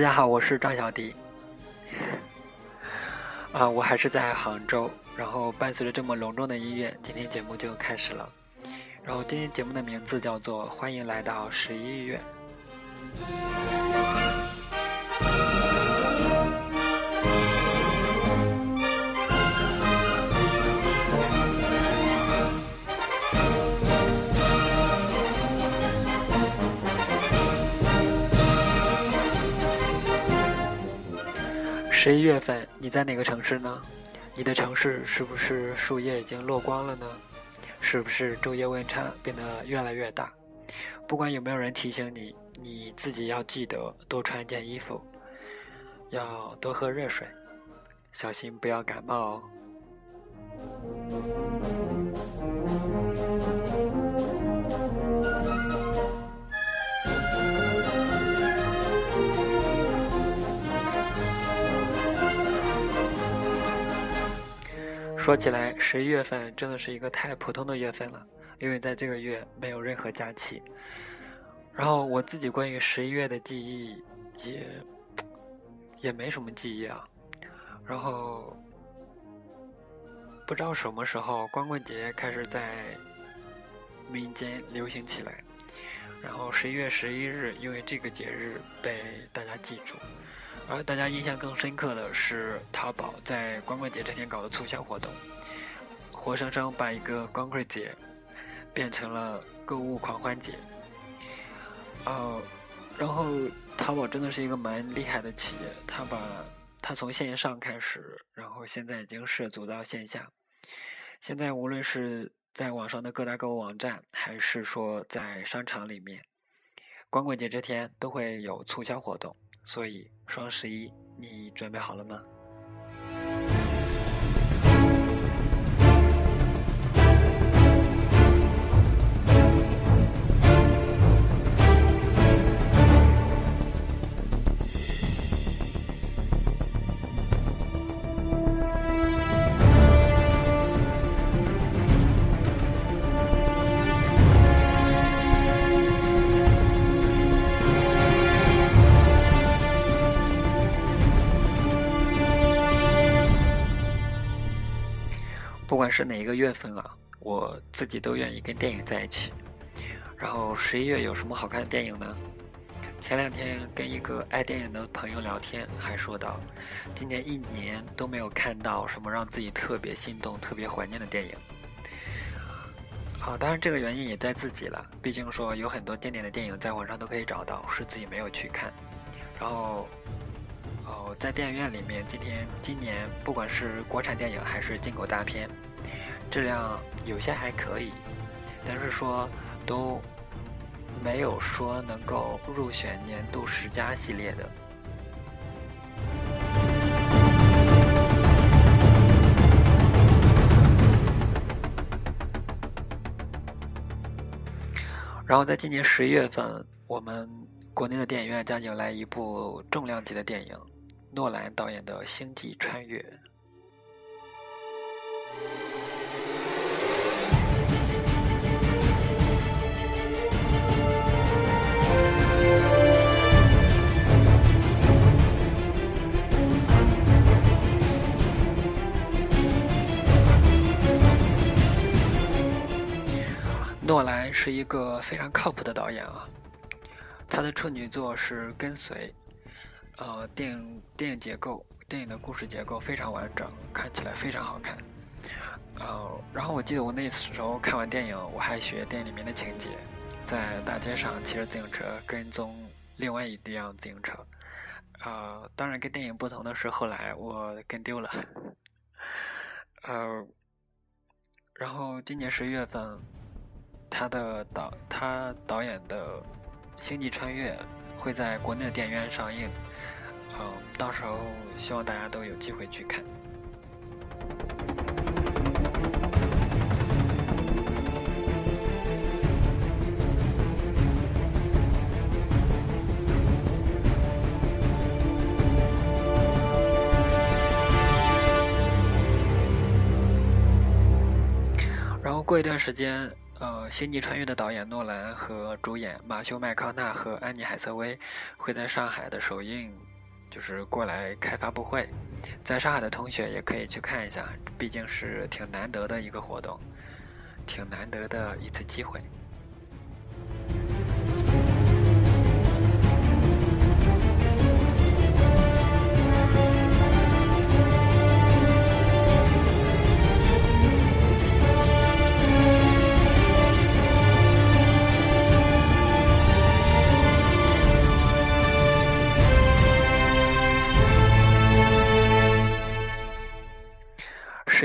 大家好，我是张小迪。啊，我还是在杭州，然后伴随着这么隆重的音乐，今天节目就开始了。然后今天节目的名字叫做《欢迎来到十一月》。十一月份，你在哪个城市呢？你的城市是不是树叶已经落光了呢？是不是昼夜温差变得越来越大？不管有没有人提醒你，你自己要记得多穿件衣服，要多喝热水，小心不要感冒哦。说起来，十一月份真的是一个太普通的月份了，因为在这个月没有任何假期。然后我自己关于十一月的记忆也也没什么记忆啊。然后不知道什么时候光棍节开始在民间流行起来，然后十一月十一日因为这个节日被大家记住。而大家印象更深刻的是，淘宝在光棍节这天搞的促销活动，活生生把一个光棍节变成了购物狂欢节。呃，然后淘宝真的是一个蛮厉害的企业，它把它从线上开始，然后现在已经涉足到线下。现在无论是在网上的各大购物网站，还是说在商场里面，光棍节这天都会有促销活动。所以，双十一，你准备好了吗？不管是哪一个月份啊，我自己都愿意跟电影在一起。然后十一月有什么好看的电影呢？前两天跟一个爱电影的朋友聊天，还说到，今年一年都没有看到什么让自己特别心动、特别怀念的电影。好，当然这个原因也在自己了，毕竟说有很多经典的电影在网上都可以找到，是自己没有去看。然后。哦，在电影院里面，今天今年不管是国产电影还是进口大片，质量有些还可以，但是说都没有说能够入选年度十佳系列的。然后在今年十一月份，我们国内的电影院将迎来一部重量级的电影。诺兰导演的《星际穿越》。诺兰是一个非常靠谱的导演啊，他的处女作是《跟随》。呃，电影电影结构，电影的故事结构非常完整，看起来非常好看。呃，然后我记得我那时候看完电影，我还学电影里面的情节，在大街上骑着自行车跟踪另外一辆自行车。呃，当然跟电影不同的是，后来我跟丢了。呃，然后今年十一月份，他的导他导演的《星际穿越》会在国内的电影院上映。嗯，到时候希望大家都有机会去看。然后过一段时间，《星际穿越》的导演诺兰和主演马修麦康纳和安妮海瑟薇会在上海的首映，就是过来开发布会，在上海的同学也可以去看一下，毕竟是挺难得的一个活动，挺难得的一次机会。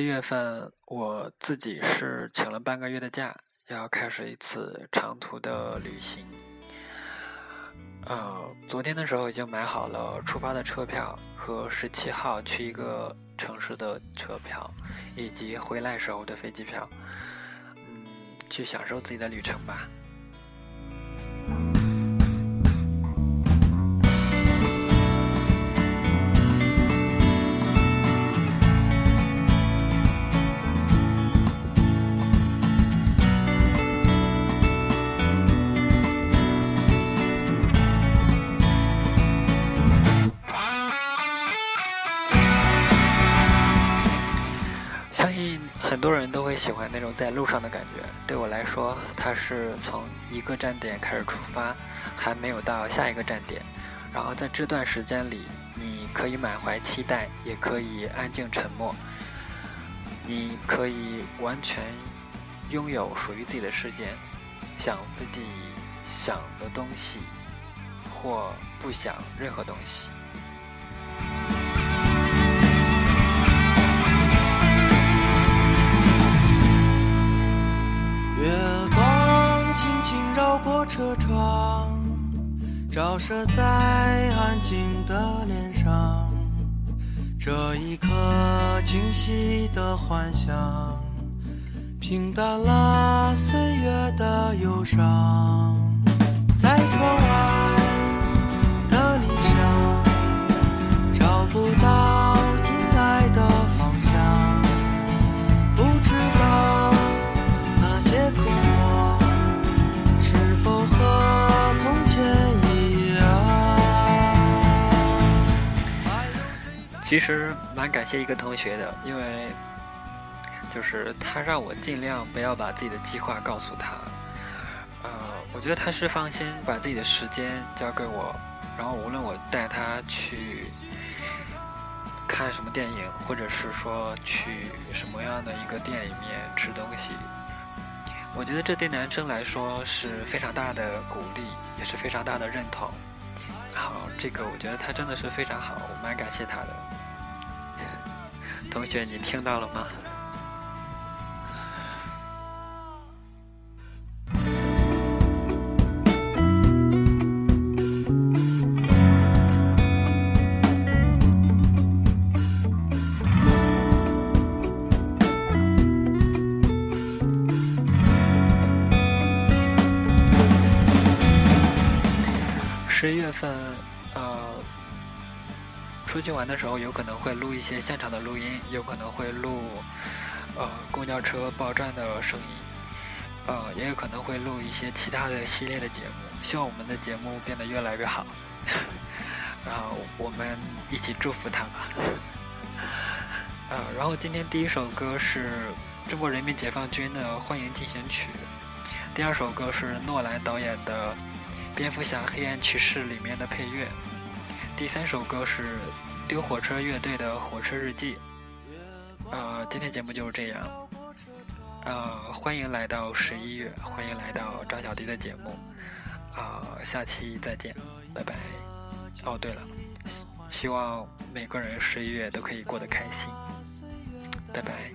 一月份，我自己是请了半个月的假，要开始一次长途的旅行。呃，昨天的时候已经买好了出发的车票和十七号去一个城市的车票，以及回来时候的飞机票。嗯，去享受自己的旅程吧。喜欢那种在路上的感觉。对我来说，它是从一个站点开始出发，还没有到下一个站点。然后在这段时间里，你可以满怀期待，也可以安静沉默。你可以完全拥有属于自己的时间，想自己想的东西，或不想任何东西。射在安静的脸上，这一刻清晰的幻想，平淡了岁月的忧伤，其实蛮感谢一个同学的，因为就是他让我尽量不要把自己的计划告诉他。呃，我觉得他是放心把自己的时间交给我，然后无论我带他去看什么电影，或者是说去什么样的一个店里面吃东西，我觉得这对男生来说是非常大的鼓励，也是非常大的认同。好，这个我觉得他真的是非常好，我蛮感谢他的。同学，你听到了吗？出去玩的时候，有可能会录一些现场的录音，有可能会录，呃，公交车报站的声音，呃，也有可能会录一些其他的系列的节目。希望我们的节目变得越来越好，然后我们一起祝福他吧。呃，然后今天第一首歌是中国人民解放军的《欢迎进行曲》，第二首歌是诺兰导演的《蝙蝠侠：黑暗骑士》里面的配乐。第三首歌是丢火车乐队的《火车日记》。呃，今天节目就是这样。呃，欢迎来到十一月，欢迎来到张小迪的节目。啊，下期再见，拜拜。哦，对了，希望每个人十一月都可以过得开心。拜拜。